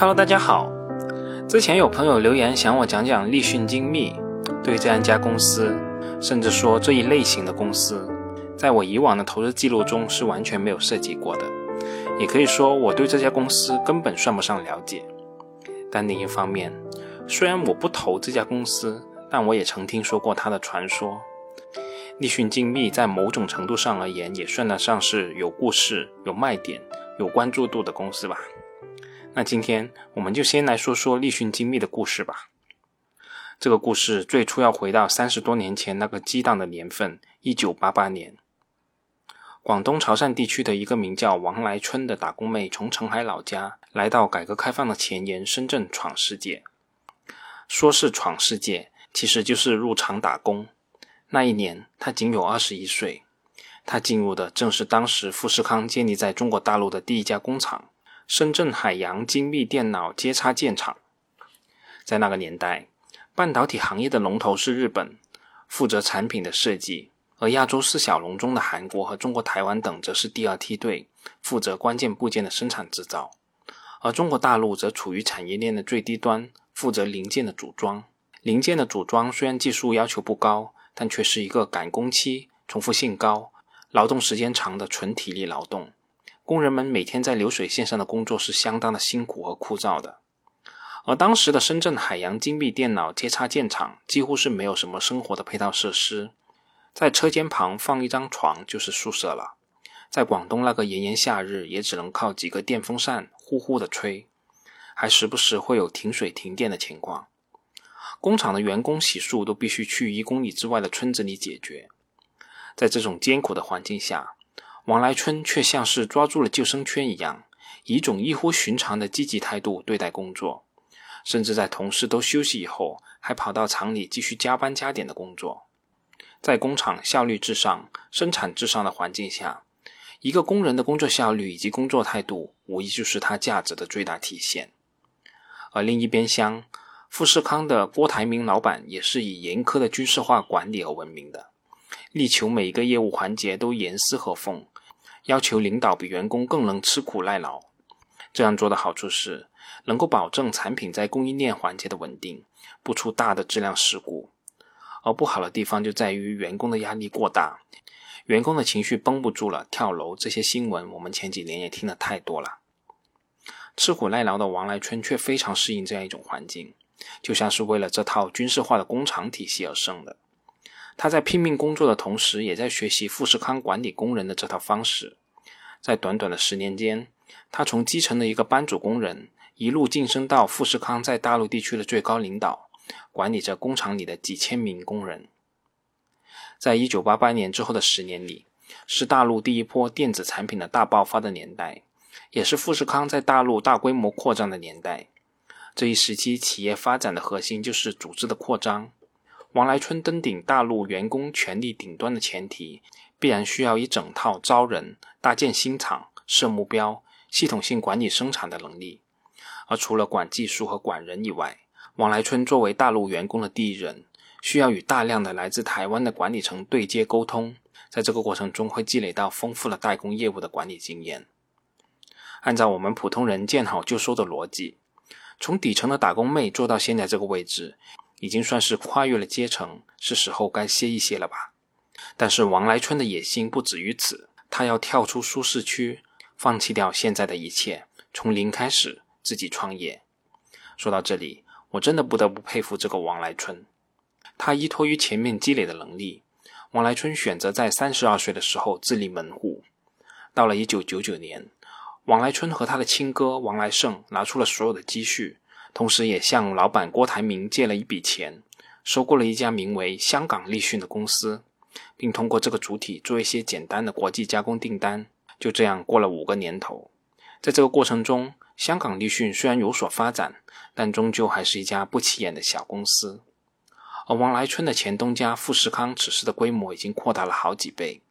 Hello，大家好。之前有朋友留言想我讲讲立讯精密，对这样一家公司，甚至说这一类型的公司，在我以往的投资记录中是完全没有涉及过的。也可以说我对这家公司根本算不上了解。但另一方面，虽然我不投这家公司，但我也曾听说过它的传说。立讯精密在某种程度上而言，也算得上是有故事、有卖点、有关注度的公司吧。那今天我们就先来说说立讯精密的故事吧。这个故事最初要回到三十多年前那个激荡的年份，一九八八年。广东潮汕地区的一个名叫王来春的打工妹，从澄海老家来到改革开放的前沿深圳闯世界。说是闯世界，其实就是入厂打工。那一年，她仅有二十一岁。她进入的正是当时富士康建立在中国大陆的第一家工厂。深圳海洋精密电脑接插件厂，在那个年代，半导体行业的龙头是日本，负责产品的设计；而亚洲四小龙中的韩国和中国台湾等则是第二梯队，负责关键部件的生产制造；而中国大陆则处于产业链的最低端，负责零件的组装。零件的组装虽然技术要求不高，但却是一个赶工期、重复性高、劳动时间长的纯体力劳动。工人们每天在流水线上的工作是相当的辛苦和枯燥的，而当时的深圳海洋精密电脑接插件厂几乎是没有什么生活的配套设施，在车间旁放一张床就是宿舍了。在广东那个炎炎夏日，也只能靠几个电风扇呼呼的吹，还时不时会有停水停电的情况。工厂的员工洗漱都必须去一公里之外的村子里解决。在这种艰苦的环境下。王来春却像是抓住了救生圈一样，以一种异乎寻常的积极态度对待工作，甚至在同事都休息以后，还跑到厂里继续加班加点的工作。在工厂效率至上、生产至上的环境下，一个工人的工作效率以及工作态度，无疑就是他价值的最大体现。而另一边厢，富士康的郭台铭老板也是以严苛的军事化管理而闻名的。力求每一个业务环节都严丝合缝，要求领导比员工更能吃苦耐劳。这样做的好处是，能够保证产品在供应链环节的稳定，不出大的质量事故。而不好的地方就在于员工的压力过大，员工的情绪绷不住了，跳楼。这些新闻我们前几年也听得太多了。吃苦耐劳的王来春却非常适应这样一种环境，就像是为了这套军事化的工厂体系而生的。他在拼命工作的同时，也在学习富士康管理工人的这套方式。在短短的十年间，他从基层的一个班组工人，一路晋升到富士康在大陆地区的最高领导，管理着工厂里的几千名工人。在一九八八年之后的十年里，是大陆第一波电子产品的大爆发的年代，也是富士康在大陆大规模扩张的年代。这一时期，企业发展的核心就是组织的扩张。王来春登顶大陆员工权力顶端的前提，必然需要一整套招人、搭建新厂、设目标、系统性管理生产的能力。而除了管技术和管人以外，王来春作为大陆员工的第一人，需要与大量的来自台湾的管理层对接沟通，在这个过程中会积累到丰富的代工业务的管理经验。按照我们普通人见好就收的逻辑，从底层的打工妹做到现在这个位置。已经算是跨越了阶层，是时候该歇一歇了吧？但是王来春的野心不止于此，他要跳出舒适区，放弃掉现在的一切，从零开始自己创业。说到这里，我真的不得不佩服这个王来春。他依托于前面积累的能力，王来春选择在三十二岁的时候自立门户。到了一九九九年，王来春和他的亲哥王来胜拿出了所有的积蓄。同时，也向老板郭台铭借了一笔钱，收购了一家名为香港立讯的公司，并通过这个主体做一些简单的国际加工订单。就这样过了五个年头，在这个过程中，香港立讯虽然有所发展，但终究还是一家不起眼的小公司。而王来春的前东家富士康此时的规模已经扩大了好几倍，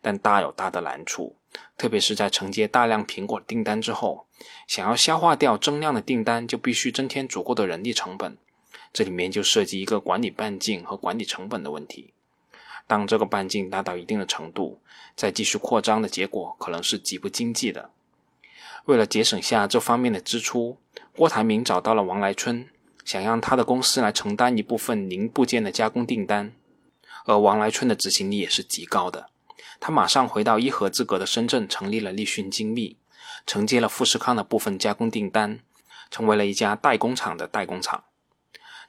但大有大的难处。特别是在承接大量苹果订单之后，想要消化掉增量的订单，就必须增添足够的人力成本。这里面就涉及一个管理半径和管理成本的问题。当这个半径达到一定的程度，再继续扩张的结果可能是极不经济的。为了节省下这方面的支出，郭台铭找到了王来春，想让他的公司来承担一部分零部件的加工订单，而王来春的执行力也是极高的。他马上回到伊核资格的深圳，成立了立讯精密，承接了富士康的部分加工订单，成为了一家代工厂的代工厂。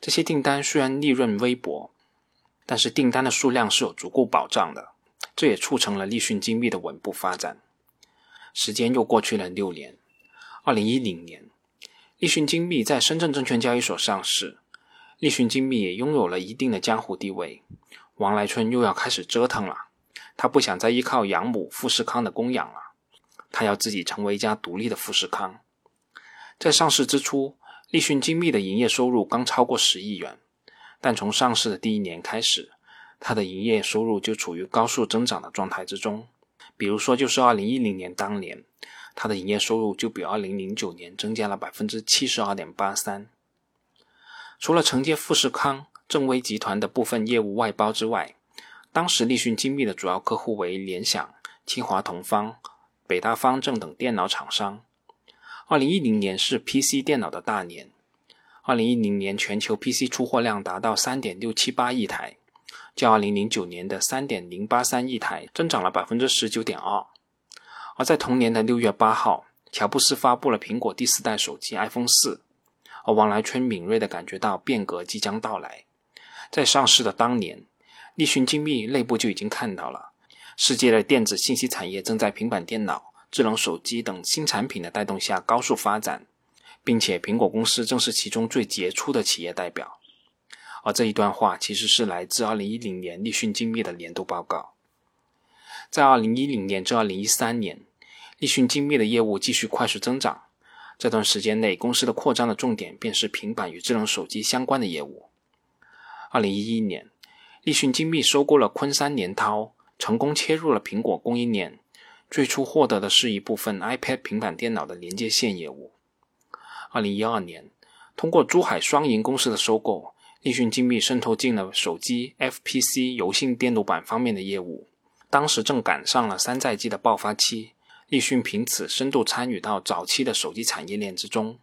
这些订单虽然利润微薄，但是订单的数量是有足够保障的，这也促成了立讯精密的稳步发展。时间又过去了六年，二零一零年，立讯精密在深圳证券交易所上市，立讯精密也拥有了一定的江湖地位。王来春又要开始折腾了。他不想再依靠养母富士康的供养了，他要自己成为一家独立的富士康。在上市之初，立讯精密的营业收入刚超过十亿元，但从上市的第一年开始，它的营业收入就处于高速增长的状态之中。比如说，就是二零一零年当年，它的营业收入就比二零零九年增加了百分之七十二点八三。除了承接富士康、正威集团的部分业务外包之外，当时立讯精密的主要客户为联想、清华同方、北大方正等电脑厂商。二零一零年是 PC 电脑的大年，二零一零年全球 PC 出货量达到三点六七八亿台，较二零零九年的三点零八三亿台增长了百分之十九点二。而在同年的六月八号，乔布斯发布了苹果第四代手机 iPhone 四，而王来春敏锐地感觉到变革即将到来，在上市的当年。立讯精密内部就已经看到了，世界的电子信息产业正在平板电脑、智能手机等新产品的带动下高速发展，并且苹果公司正是其中最杰出的企业代表。而这一段话其实是来自2010年立讯精密的年度报告。在2010年至2013年，立讯精密的业务继续快速增长。这段时间内，公司的扩张的重点便是平板与智能手机相关的业务。2011年。立讯精密收购了昆山联滔，成功切入了苹果供应链。最初获得的是一部分 iPad 平板电脑的连接线业务。二零一二年，通过珠海双赢公司的收购，立讯精密渗透进了手机、FPC、柔性电路板方面的业务。当时正赶上了山寨机的爆发期，立讯凭此深度参与到早期的手机产业链之中。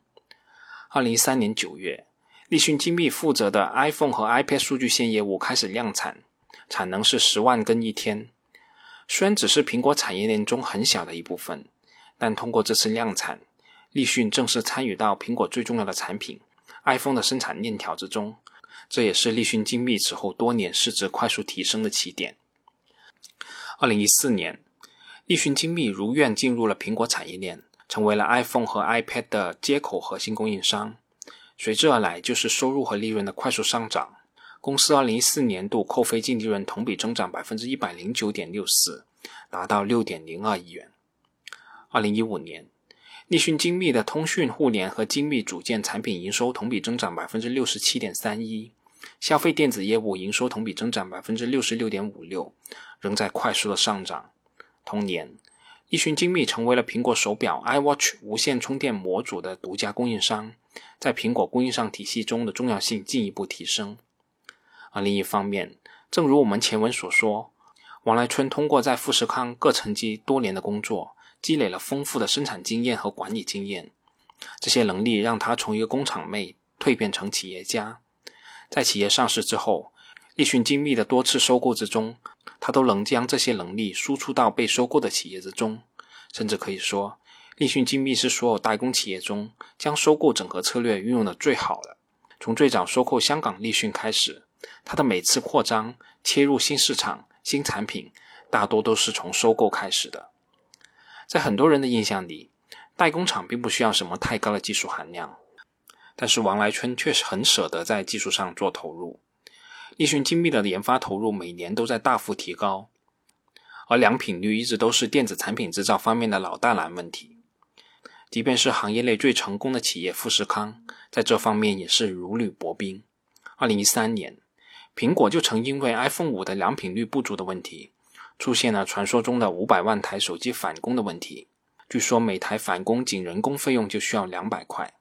二零一三年九月。立讯精密负责的 iPhone 和 iPad 数据线业务开始量产，产能是十万根一天。虽然只是苹果产业链中很小的一部分，但通过这次量产，立讯正式参与到苹果最重要的产品 iPhone 的生产链条之中。这也是立讯精密此后多年市值快速提升的起点。二零一四年，立讯精密如愿进入了苹果产业链，成为了 iPhone 和 iPad 的接口核心供应商。随之而来就是收入和利润的快速上涨。公司二零一四年度扣非净利润同比增长百分之一百零九点六四，达到六点零二亿元。二零一五年，立讯精密的通讯互联和精密组件产品营收同比增长百分之六十七点三一，消费电子业务营收同比增长百分之六十六点五六，仍在快速的上涨。同年，立讯精密成为了苹果手表 iWatch 无线充电模组的独家供应商。在苹果供应商体系中的重要性进一步提升。而另一方面，正如我们前文所说，王来春通过在富士康各层级多年的工作，积累了丰富的生产经验和管理经验。这些能力让他从一个工厂妹蜕变成企业家。在企业上市之后，立讯精密的多次收购之中，他都能将这些能力输出到被收购的企业之中，甚至可以说。立讯精密是所有代工企业中将收购整合策略运用的最好的。从最早收购香港立讯开始，它的每次扩张、切入新市场、新产品，大多都是从收购开始的。在很多人的印象里，代工厂并不需要什么太高的技术含量，但是王来春确实很舍得在技术上做投入。立讯精密的研发投入每年都在大幅提高，而良品率一直都是电子产品制造方面的老大难问题。即便是行业内最成功的企业富士康，在这方面也是如履薄冰。二零一三年，苹果就曾因为 iPhone 五的良品率不足的问题，出现了传说中的五百万台手机返工的问题。据说每台返工仅人工费用就需要两百块。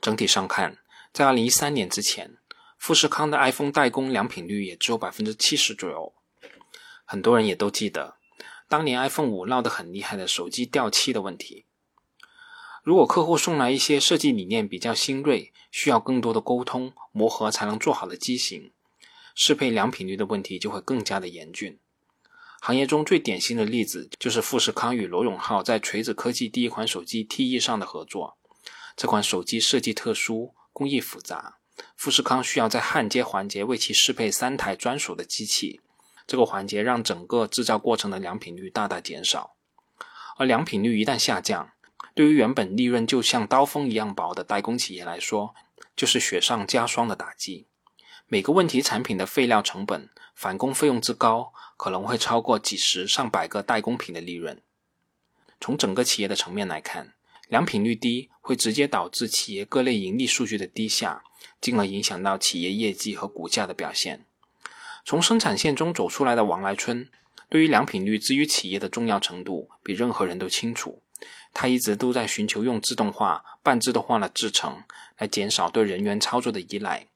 整体上看，在二零一三年之前，富士康的 iPhone 代工良品率也只有百分之七十左右。很多人也都记得，当年 iPhone 五闹得很厉害的手机掉漆的问题。如果客户送来一些设计理念比较新锐、需要更多的沟通磨合才能做好的机型，适配良品率的问题就会更加的严峻。行业中最典型的例子就是富士康与罗永浩在锤子科技第一款手机 T1 上的合作。这款手机设计特殊，工艺复杂，富士康需要在焊接环节为其适配三台专属的机器。这个环节让整个制造过程的良品率大大减少。而良品率一旦下降，对于原本利润就像刀锋一样薄的代工企业来说，就是雪上加霜的打击。每个问题产品的废料成本、返工费用之高，可能会超过几十上百个代工品的利润。从整个企业的层面来看，良品率低会直接导致企业各类盈利数据的低下，进而影响到企业业绩和股价的表现。从生产线中走出来的王来春，对于良品率之于企业的重要程度，比任何人都清楚。他一直都在寻求用自动化、半自动化的制程来减少对人员操作的依赖。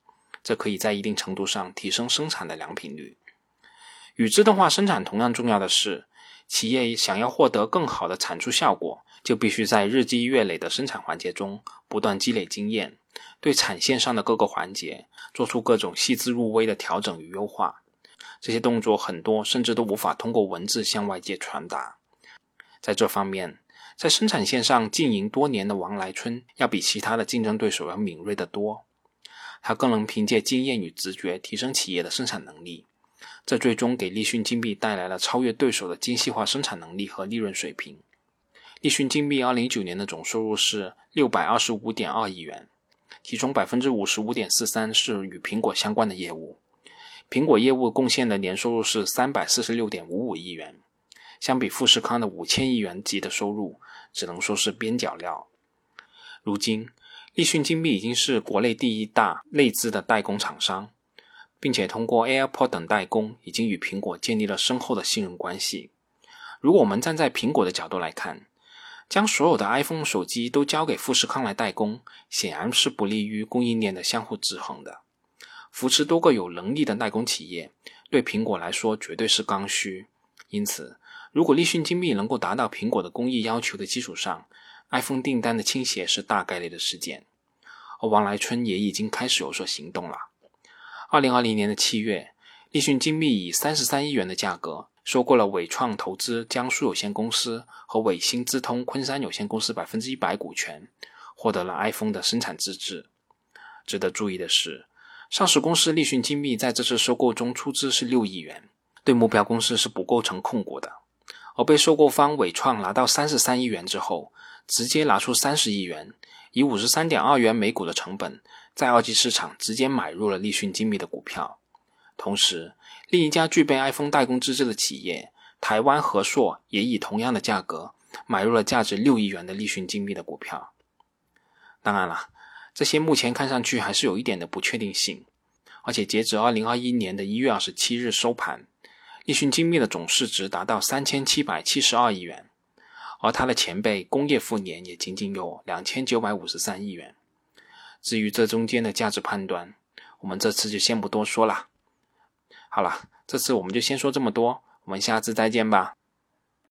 这可以在一定程度上提升生产的良品率。与自动化生产同样重要的是，企业想要获得更好的产出效果，就必须在日积月累的生产环节中不断积累经验，对产线上的各个环节做出各种细致入微的调整与优化。这些动作很多甚至都无法通过文字向外界传达。在这方面，在生产线上经营多年的王来春，要比其他的竞争对手要敏锐得多。他更能凭借经验与直觉提升企业的生产能力，这最终给立讯精密带来了超越对手的精细化生产能力和利润水平。立讯精密二零一九年的总收入是六百二十五点二亿元，其中百分之五十五点四三是与苹果相关的业务，苹果业务贡献的年收入是三百四十六点五五亿元，相比富士康的五千亿元级的收入，只能说是边角料。如今。立讯精密已经是国内第一大内资的代工厂商，并且通过 AirPod 等代工，已经与苹果建立了深厚的信任关系。如果我们站在苹果的角度来看，将所有的 iPhone 手机都交给富士康来代工，显然是不利于供应链的相互制衡的。扶持多个有能力的代工企业，对苹果来说绝对是刚需。因此，如果立讯精密能够达到苹果的工艺要求的基础上，iPhone 订单的倾斜是大概率的事件，而王来春也已经开始有所行动了。二零二零年的七月，立讯精密以三十三亿元的价格收购了伟创投资江苏有限公司和伟星资通昆山有限公司百分之一百股权，获得了 iPhone 的生产资质。值得注意的是，上市公司立讯精密在这次收购中出资是六亿元，对目标公司是不构成控股的。而被收购方伟创拿到三十三亿元之后，直接拿出三十亿元，以五十三点二元每股的成本，在二级市场直接买入了立讯精密的股票。同时，另一家具备 iPhone 代工资质的企业台湾和硕也以同样的价格买入了价值六亿元的立讯精密的股票。当然了，这些目前看上去还是有一点的不确定性。而且，截止二零二一年的一月二十七日收盘，立讯精密的总市值达到三千七百七十二亿元。而它的前辈工业富年也仅仅有两千九百五十三亿元。至于这中间的价值判断，我们这次就先不多说了。好了，这次我们就先说这么多，我们下次再见吧。